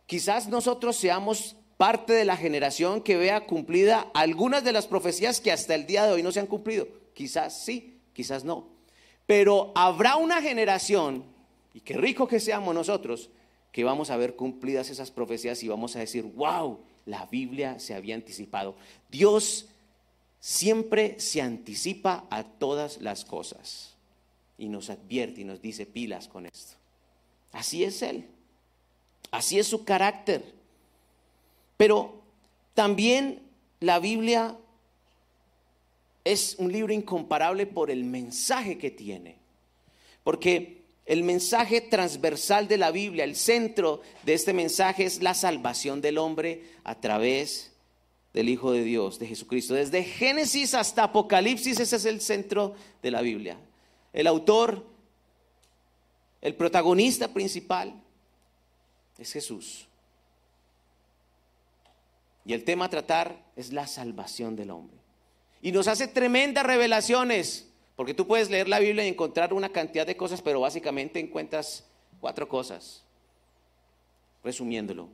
Quizás nosotros seamos parte de la generación que vea cumplida algunas de las profecías que hasta el día de hoy no se han cumplido. Quizás sí, quizás no. Pero habrá una generación, y qué rico que seamos nosotros, que vamos a ver cumplidas esas profecías y vamos a decir, wow, la Biblia se había anticipado. Dios siempre se anticipa a todas las cosas y nos advierte y nos dice pilas con esto. Así es Él, así es su carácter. Pero también la Biblia es un libro incomparable por el mensaje que tiene. Porque el mensaje transversal de la Biblia, el centro de este mensaje es la salvación del hombre a través del Hijo de Dios, de Jesucristo. Desde Génesis hasta Apocalipsis, ese es el centro de la Biblia. El autor, el protagonista principal es Jesús. Y el tema a tratar es la salvación del hombre. Y nos hace tremendas revelaciones, porque tú puedes leer la Biblia y encontrar una cantidad de cosas, pero básicamente encuentras cuatro cosas. Resumiéndolo,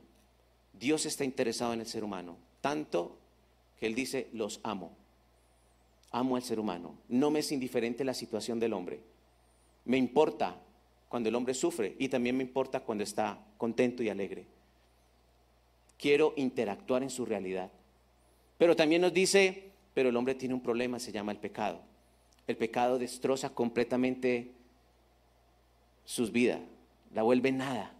Dios está interesado en el ser humano, tanto que Él dice, los amo. Amo al ser humano. No me es indiferente la situación del hombre. Me importa cuando el hombre sufre y también me importa cuando está contento y alegre. Quiero interactuar en su realidad. Pero también nos dice, pero el hombre tiene un problema, se llama el pecado. El pecado destroza completamente sus vidas, la vuelve nada.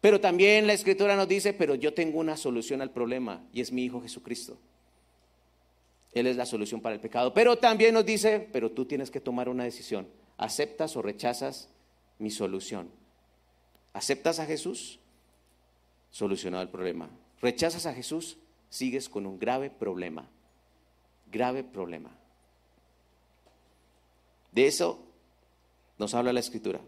Pero también la escritura nos dice, pero yo tengo una solución al problema y es mi Hijo Jesucristo. Él es la solución para el pecado. Pero también nos dice, pero tú tienes que tomar una decisión. ¿Aceptas o rechazas mi solución? ¿Aceptas a Jesús? Solucionado el problema. ¿Rechazas a Jesús? Sigues con un grave problema grave problema. De eso nos habla la escritura.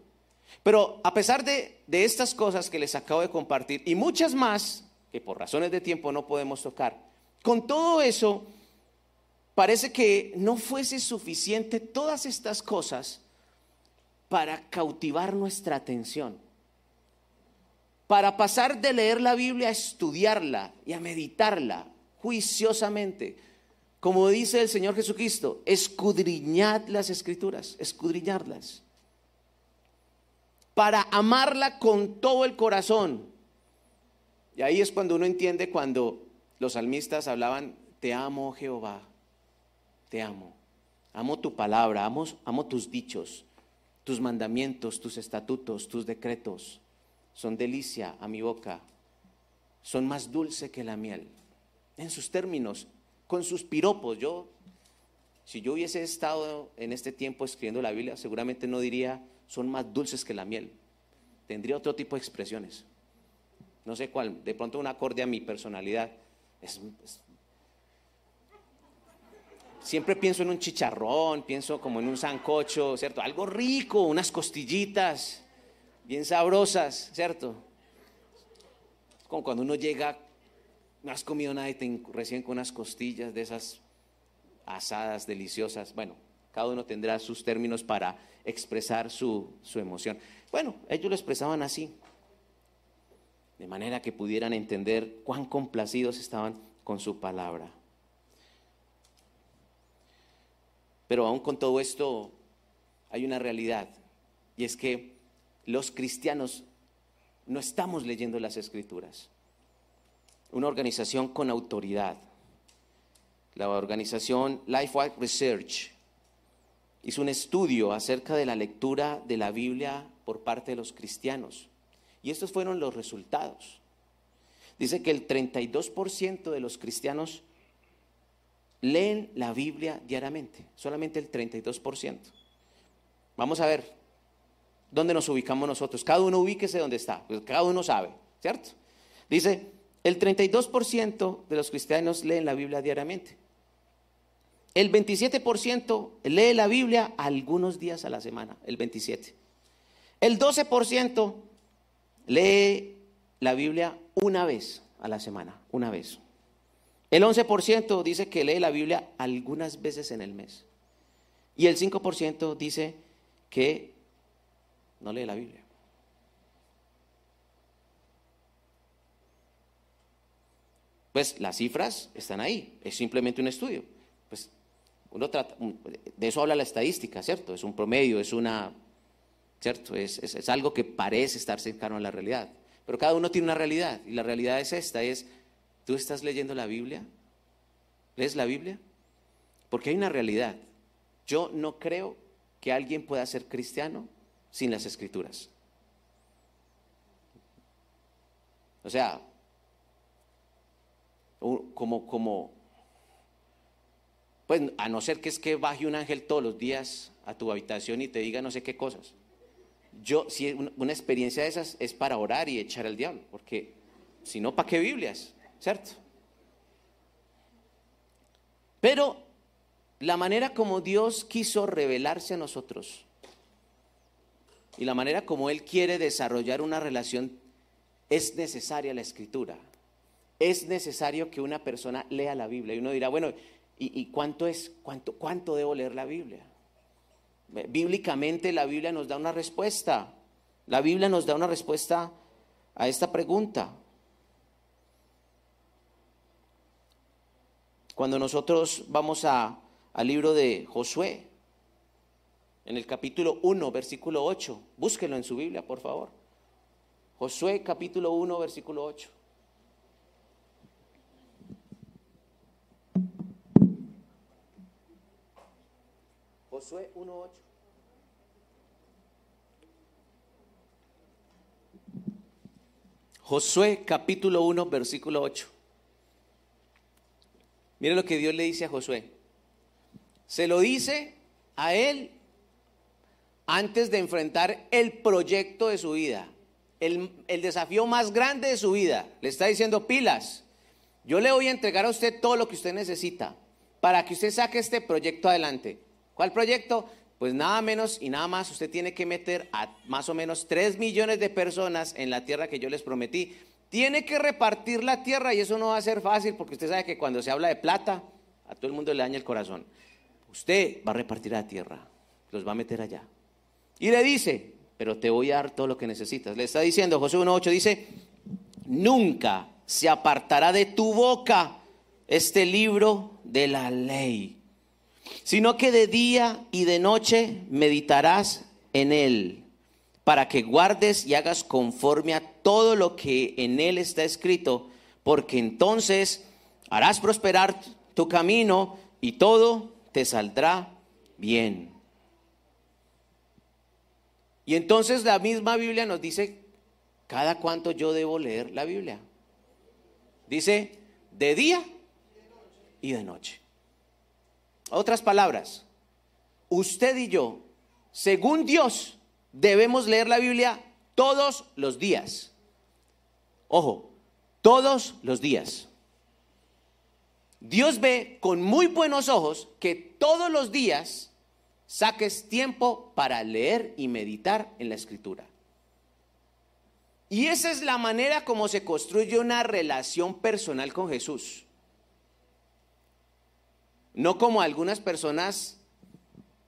Pero a pesar de, de, estas cosas que les acabo de compartir y muchas más que por razones de tiempo no podemos tocar, con todo eso parece que no fuese suficiente todas estas cosas para cautivar nuestra atención, para pasar de leer la Biblia a estudiarla y a meditarla juiciosamente, como dice el Señor Jesucristo, escudriñad las escrituras, escudriñarlas. Para amarla con todo el corazón. Y ahí es cuando uno entiende cuando los salmistas hablaban, te amo Jehová, te amo. Amo tu palabra, amo, amo tus dichos, tus mandamientos, tus estatutos, tus decretos. Son delicia a mi boca, son más dulce que la miel. En sus términos, con sus piropos. Yo, si yo hubiese estado en este tiempo escribiendo la Biblia, seguramente no diría son más dulces que la miel. Tendría otro tipo de expresiones. No sé cuál, de pronto un acorde a mi personalidad. Siempre pienso en un chicharrón, pienso como en un sancocho, ¿cierto? Algo rico, unas costillitas bien sabrosas, ¿cierto? Como cuando uno llega no has comido nada y te recién con unas costillas de esas asadas deliciosas. Bueno, cada uno tendrá sus términos para expresar su, su emoción. Bueno, ellos lo expresaban así, de manera que pudieran entender cuán complacidos estaban con su palabra. Pero aún con todo esto hay una realidad, y es que los cristianos no estamos leyendo las escrituras una organización con autoridad. La organización Lifewise Research hizo un estudio acerca de la lectura de la Biblia por parte de los cristianos. Y estos fueron los resultados. Dice que el 32% de los cristianos leen la Biblia diariamente, solamente el 32%. Vamos a ver dónde nos ubicamos nosotros. Cada uno ubíquese donde está, pues cada uno sabe, ¿cierto? Dice, el 32% de los cristianos leen la Biblia diariamente. El 27% lee la Biblia algunos días a la semana, el 27. El 12% lee la Biblia una vez a la semana, una vez. El 11% dice que lee la Biblia algunas veces en el mes. Y el 5% dice que no lee la Biblia. Pues las cifras están ahí, es simplemente un estudio. Pues uno trata, de eso habla la estadística, ¿cierto? Es un promedio, es una, ¿cierto? Es, es algo que parece estar cercano a la realidad. Pero cada uno tiene una realidad y la realidad es esta, es, ¿tú estás leyendo la Biblia? ¿Lees la Biblia? Porque hay una realidad. Yo no creo que alguien pueda ser cristiano sin las escrituras. O sea, como, como, pues a no ser que es que baje un ángel todos los días a tu habitación y te diga no sé qué cosas. Yo, si una experiencia de esas es para orar y echar al diablo, porque si no, ¿para qué Biblias? ¿Cierto? Pero la manera como Dios quiso revelarse a nosotros y la manera como Él quiere desarrollar una relación es necesaria la escritura. Es necesario que una persona lea la Biblia. Y uno dirá, bueno, ¿y, cuánto es? Cuánto, ¿Cuánto debo leer la Biblia? Bíblicamente la Biblia nos da una respuesta. La Biblia nos da una respuesta a esta pregunta. Cuando nosotros vamos a, al libro de Josué, en el capítulo 1, versículo 8, búsquenlo en su Biblia, por favor. Josué capítulo 1, versículo 8. Josué 1.8. Josué capítulo 1, versículo 8. Mire lo que Dios le dice a Josué. Se lo dice a él antes de enfrentar el proyecto de su vida, el, desafío más grande de su vida. Le está diciendo pilas. Yo le voy a entregar a usted todo lo que usted necesita para que usted saque este proyecto adelante. ¿Cuál proyecto? Pues nada menos y nada más usted tiene que meter a más o menos 3 millones de personas en la tierra que yo les prometí. Tiene que repartir la tierra y eso no va a ser fácil porque usted sabe que cuando se habla de plata, a todo el mundo le daña el corazón. Usted va a repartir la tierra, los va a meter allá. Y le dice, pero te voy a dar todo lo que necesitas. Le está diciendo, José 1.8 dice, nunca se apartará de tu boca este libro de la ley sino que de día y de noche meditarás en él, para que guardes y hagas conforme a todo lo que en él está escrito, porque entonces harás prosperar tu camino y todo te saldrá bien. Y entonces la misma Biblia nos dice, cada cuánto yo debo leer la Biblia. Dice, de día y de noche. Otras palabras, usted y yo, según Dios, debemos leer la Biblia todos los días. Ojo, todos los días. Dios ve con muy buenos ojos que todos los días saques tiempo para leer y meditar en la escritura. Y esa es la manera como se construye una relación personal con Jesús. No como algunas personas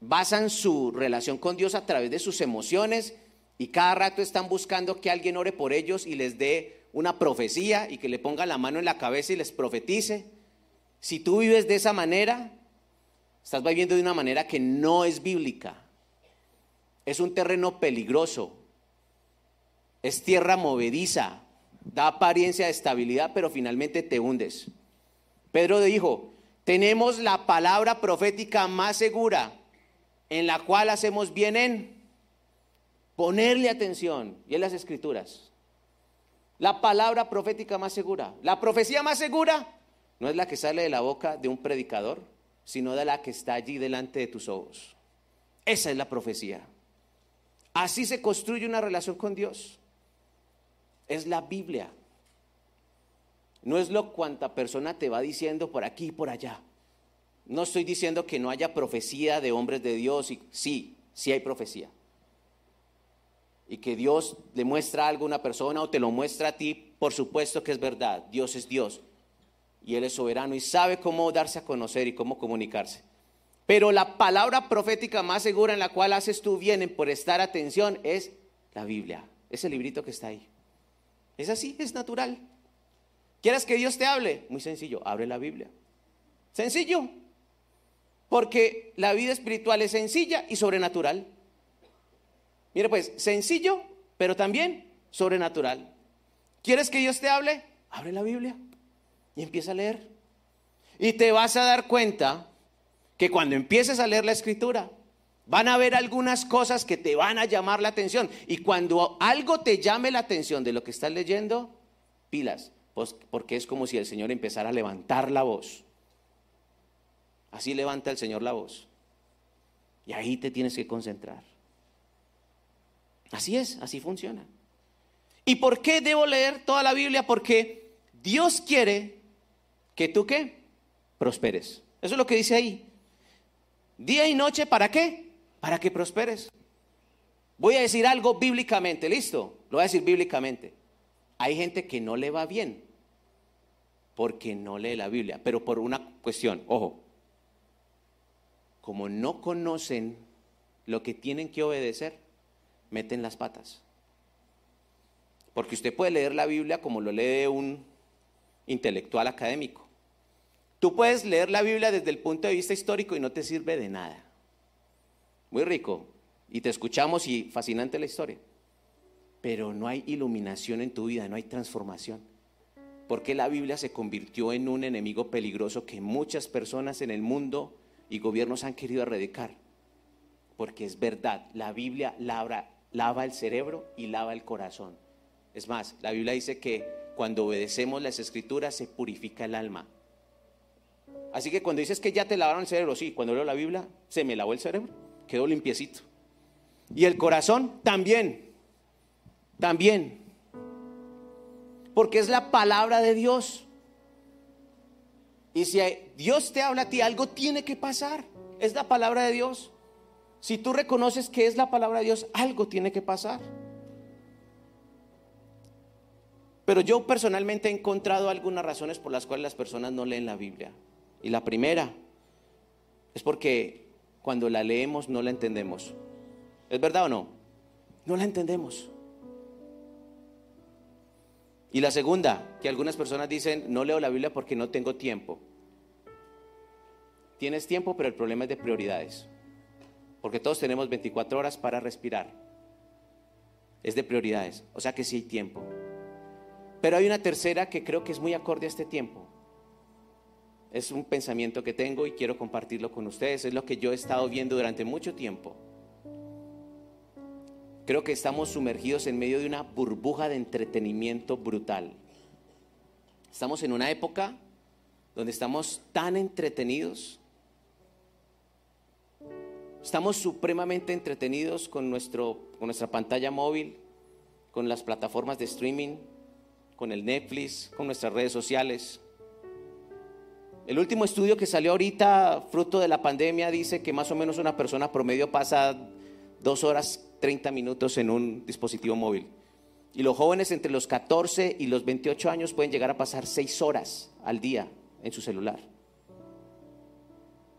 basan su relación con Dios a través de sus emociones y cada rato están buscando que alguien ore por ellos y les dé una profecía y que le ponga la mano en la cabeza y les profetice. Si tú vives de esa manera, estás viviendo de una manera que no es bíblica. Es un terreno peligroso. Es tierra movediza. Da apariencia de estabilidad, pero finalmente te hundes. Pedro dijo, tenemos la palabra profética más segura en la cual hacemos bien en ponerle atención y en las escrituras. La palabra profética más segura. La profecía más segura no es la que sale de la boca de un predicador, sino de la que está allí delante de tus ojos. Esa es la profecía. Así se construye una relación con Dios. Es la Biblia. No es lo cuanta persona te va diciendo por aquí y por allá. No estoy diciendo que no haya profecía de hombres de Dios. Y, sí, sí hay profecía. Y que Dios le muestra algo a una persona o te lo muestra a ti, por supuesto que es verdad. Dios es Dios. Y Él es soberano y sabe cómo darse a conocer y cómo comunicarse. Pero la palabra profética más segura en la cual haces tú bien en prestar atención es la Biblia. Ese librito que está ahí. Es así, es natural. ¿Quieres que Dios te hable? Muy sencillo, abre la Biblia. Sencillo. Porque la vida espiritual es sencilla y sobrenatural. Mire pues, sencillo, pero también sobrenatural. ¿Quieres que Dios te hable? Abre la Biblia y empieza a leer. Y te vas a dar cuenta que cuando empieces a leer la escritura, van a haber algunas cosas que te van a llamar la atención. Y cuando algo te llame la atención de lo que estás leyendo, pilas, pues, porque es como si el Señor empezara a levantar la voz. Así levanta el Señor la voz. Y ahí te tienes que concentrar. Así es, así funciona. ¿Y por qué debo leer toda la Biblia? Porque Dios quiere que tú qué? Prosperes. Eso es lo que dice ahí. Día y noche, ¿para qué? Para que prosperes. Voy a decir algo bíblicamente, ¿listo? Lo voy a decir bíblicamente. Hay gente que no le va bien porque no lee la Biblia, pero por una cuestión, ojo, como no conocen lo que tienen que obedecer, meten las patas. Porque usted puede leer la Biblia como lo lee un intelectual académico. Tú puedes leer la Biblia desde el punto de vista histórico y no te sirve de nada. Muy rico. Y te escuchamos y fascinante la historia. Pero no hay iluminación en tu vida, no hay transformación. Porque la Biblia se convirtió en un enemigo peligroso que muchas personas en el mundo y gobiernos han querido erradicar. Porque es verdad, la Biblia lava el cerebro y lava el corazón. Es más, la Biblia dice que cuando obedecemos las escrituras se purifica el alma. Así que cuando dices que ya te lavaron el cerebro, sí, cuando leo la Biblia se me lavó el cerebro, quedó limpiecito. Y el corazón también, también. Porque es la palabra de Dios. Y si Dios te habla a ti, algo tiene que pasar. Es la palabra de Dios. Si tú reconoces que es la palabra de Dios, algo tiene que pasar. Pero yo personalmente he encontrado algunas razones por las cuales las personas no leen la Biblia. Y la primera es porque cuando la leemos no la entendemos. ¿Es verdad o no? No la entendemos. Y la segunda, que algunas personas dicen, no leo la Biblia porque no tengo tiempo. Tienes tiempo, pero el problema es de prioridades. Porque todos tenemos 24 horas para respirar. Es de prioridades. O sea que sí hay tiempo. Pero hay una tercera que creo que es muy acorde a este tiempo. Es un pensamiento que tengo y quiero compartirlo con ustedes. Es lo que yo he estado viendo durante mucho tiempo. Creo que estamos sumergidos en medio de una burbuja de entretenimiento brutal. Estamos en una época donde estamos tan entretenidos. Estamos supremamente entretenidos con, nuestro, con nuestra pantalla móvil, con las plataformas de streaming, con el Netflix, con nuestras redes sociales. El último estudio que salió ahorita, fruto de la pandemia, dice que más o menos una persona promedio pasa dos horas 30 minutos en un dispositivo móvil. Y los jóvenes entre los 14 y los 28 años pueden llegar a pasar seis horas al día en su celular.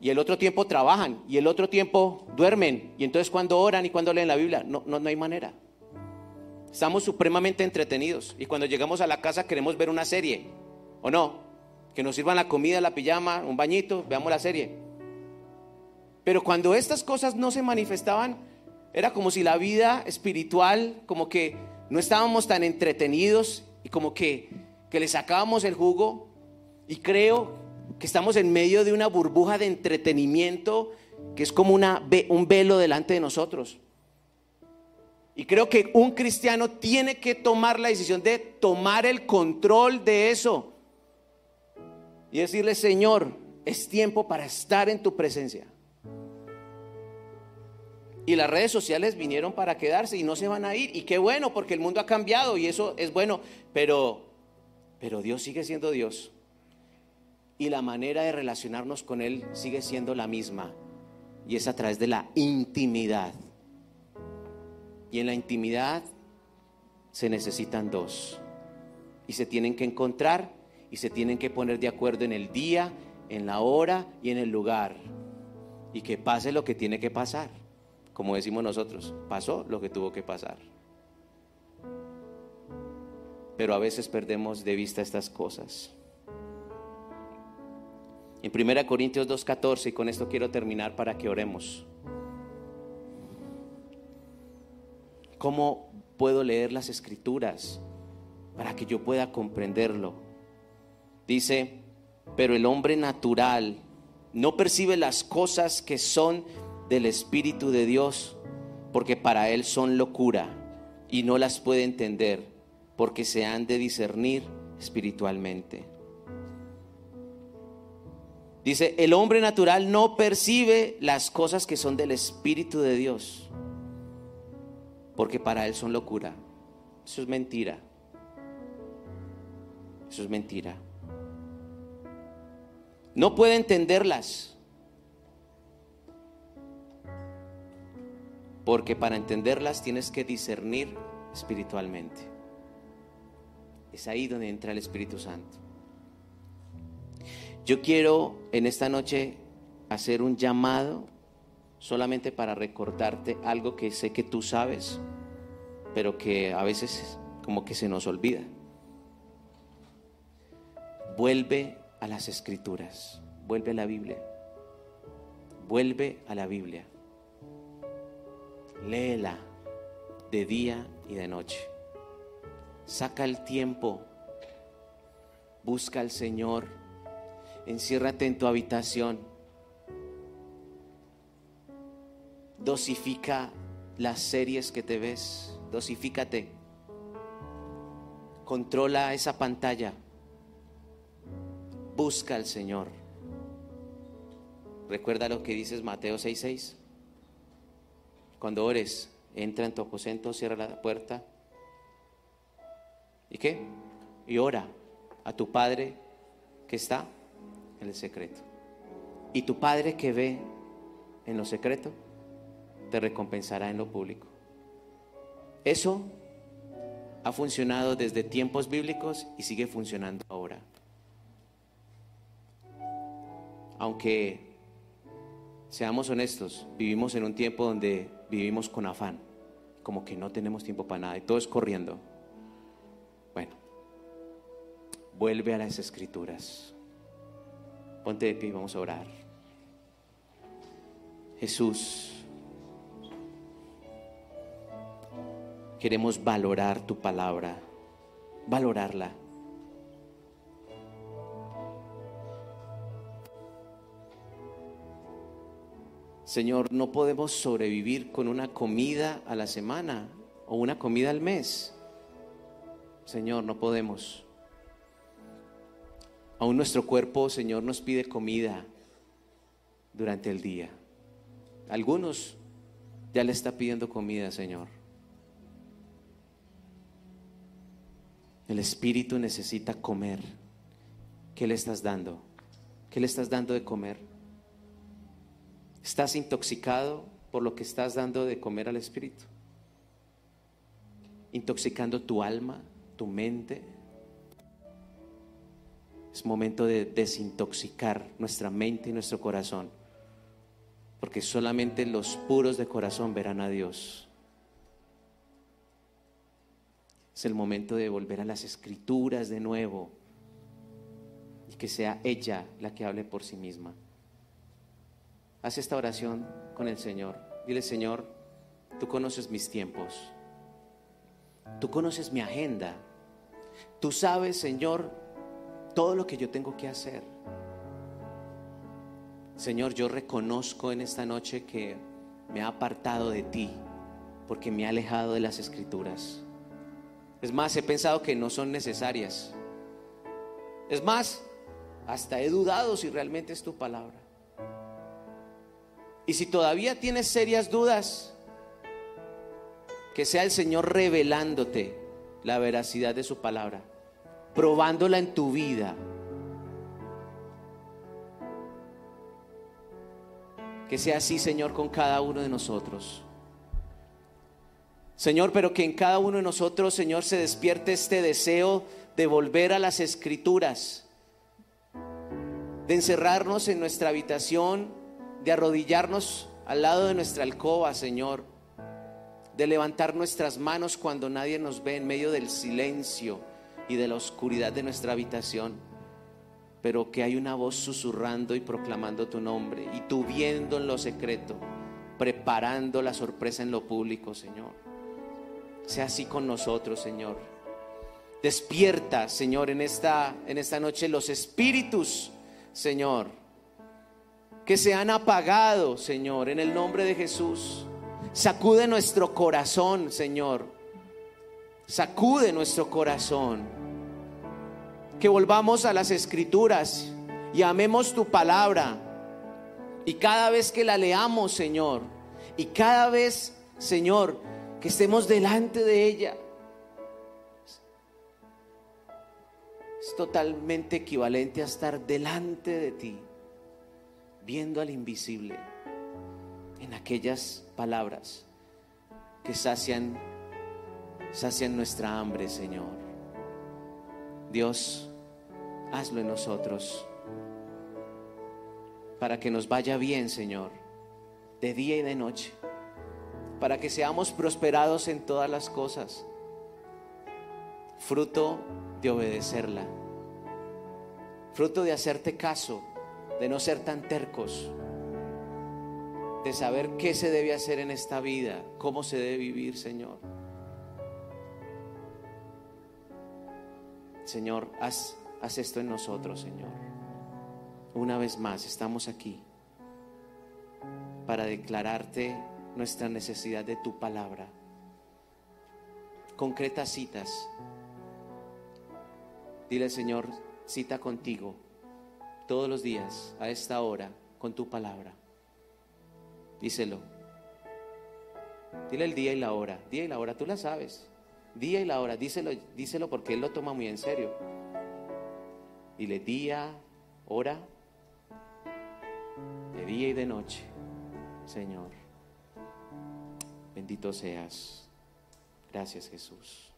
Y el otro tiempo trabajan y el otro tiempo duermen. Y entonces cuando oran y cuando leen la Biblia, no, no, no hay manera. Estamos supremamente entretenidos y cuando llegamos a la casa queremos ver una serie, ¿o no? Que nos sirvan la comida, la pijama, un bañito, veamos la serie. Pero cuando estas cosas no se manifestaban, era como si la vida espiritual, como que no estábamos tan entretenidos y como que, que le sacábamos el jugo. Y creo que estamos en medio de una burbuja de entretenimiento que es como una, un velo delante de nosotros. Y creo que un cristiano tiene que tomar la decisión de tomar el control de eso. Y decirle, Señor, es tiempo para estar en tu presencia. Y las redes sociales vinieron para quedarse y no se van a ir. Y qué bueno, porque el mundo ha cambiado y eso es bueno. Pero, pero Dios sigue siendo Dios. Y la manera de relacionarnos con Él sigue siendo la misma. Y es a través de la intimidad. Y en la intimidad se necesitan dos. Y se tienen que encontrar y se tienen que poner de acuerdo en el día, en la hora y en el lugar. Y que pase lo que tiene que pasar. Como decimos nosotros, pasó lo que tuvo que pasar. Pero a veces perdemos de vista estas cosas. En 1 Corintios 2.14, y con esto quiero terminar para que oremos. ¿Cómo puedo leer las escrituras para que yo pueda comprenderlo? Dice, pero el hombre natural no percibe las cosas que son del Espíritu de Dios, porque para él son locura y no las puede entender, porque se han de discernir espiritualmente. Dice, el hombre natural no percibe las cosas que son del Espíritu de Dios, porque para él son locura. Eso es mentira. Eso es mentira. No puede entenderlas. Porque para entenderlas tienes que discernir espiritualmente. Es ahí donde entra el Espíritu Santo. Yo quiero en esta noche hacer un llamado solamente para recordarte algo que sé que tú sabes, pero que a veces como que se nos olvida. Vuelve a las escrituras, vuelve a la Biblia, vuelve a la Biblia, léela de día y de noche. Saca el tiempo, busca al Señor, enciérrate en tu habitación, dosifica las series que te ves, dosifícate, controla esa pantalla busca al Señor. Recuerda lo que dices Mateo 6:6. Cuando ores, entra en tu aposento, cierra la puerta. ¿Y qué? Y ora a tu Padre que está en el secreto. Y tu Padre que ve en lo secreto, te recompensará en lo público. Eso ha funcionado desde tiempos bíblicos y sigue funcionando ahora. aunque seamos honestos, vivimos en un tiempo donde vivimos con afán, como que no tenemos tiempo para nada y todo es corriendo. Bueno, vuelve a las escrituras. Ponte de pie, vamos a orar. Jesús, queremos valorar tu palabra, valorarla. Señor, no podemos sobrevivir con una comida a la semana o una comida al mes. Señor, no podemos. Aún nuestro cuerpo, Señor, nos pide comida durante el día. Algunos ya le está pidiendo comida, Señor. El espíritu necesita comer. ¿Qué le estás dando? ¿Qué le estás dando de comer? Estás intoxicado por lo que estás dando de comer al Espíritu. Intoxicando tu alma, tu mente. Es momento de desintoxicar nuestra mente y nuestro corazón. Porque solamente los puros de corazón verán a Dios. Es el momento de volver a las escrituras de nuevo y que sea ella la que hable por sí misma. Haz esta oración con el Señor. Dile, Señor, tú conoces mis tiempos. Tú conoces mi agenda. Tú sabes, Señor, todo lo que yo tengo que hacer. Señor, yo reconozco en esta noche que me ha apartado de ti porque me ha alejado de las escrituras. Es más, he pensado que no son necesarias. Es más, hasta he dudado si realmente es tu palabra. Y si todavía tienes serias dudas, que sea el Señor revelándote la veracidad de su palabra, probándola en tu vida. Que sea así, Señor, con cada uno de nosotros. Señor, pero que en cada uno de nosotros, Señor, se despierte este deseo de volver a las escrituras, de encerrarnos en nuestra habitación de arrodillarnos al lado de nuestra alcoba, Señor, de levantar nuestras manos cuando nadie nos ve en medio del silencio y de la oscuridad de nuestra habitación, pero que hay una voz susurrando y proclamando tu nombre y tú viendo en lo secreto, preparando la sorpresa en lo público, Señor. Sea así con nosotros, Señor. Despierta, Señor, en esta, en esta noche los espíritus, Señor, que se han apagado, Señor, en el nombre de Jesús. Sacude nuestro corazón, Señor. Sacude nuestro corazón. Que volvamos a las escrituras y amemos tu palabra. Y cada vez que la leamos, Señor, y cada vez, Señor, que estemos delante de ella, es totalmente equivalente a estar delante de ti, viendo al invisible en aquellas palabras que sacian, sacian nuestra hambre, Señor. Dios, hazlo en nosotros para que nos vaya bien, Señor, de día y de noche, para que seamos prosperados en todas las cosas, fruto de obedecerla, fruto de hacerte caso, de no ser tan tercos, de saber qué se debe hacer en esta vida, cómo se debe vivir, Señor. Señor, haz, haz esto en nosotros, Señor. Una vez más, estamos aquí para declararte nuestra necesidad de tu palabra. Concretas citas. Dile, Señor, cita contigo todos los días a esta hora con tu palabra. Díselo. Dile el día y la hora. Día y la hora, tú la sabes. Día y la hora, díselo, díselo porque Él lo toma muy en serio. Dile día, hora, de día y de noche, Señor. Bendito seas. Gracias Jesús.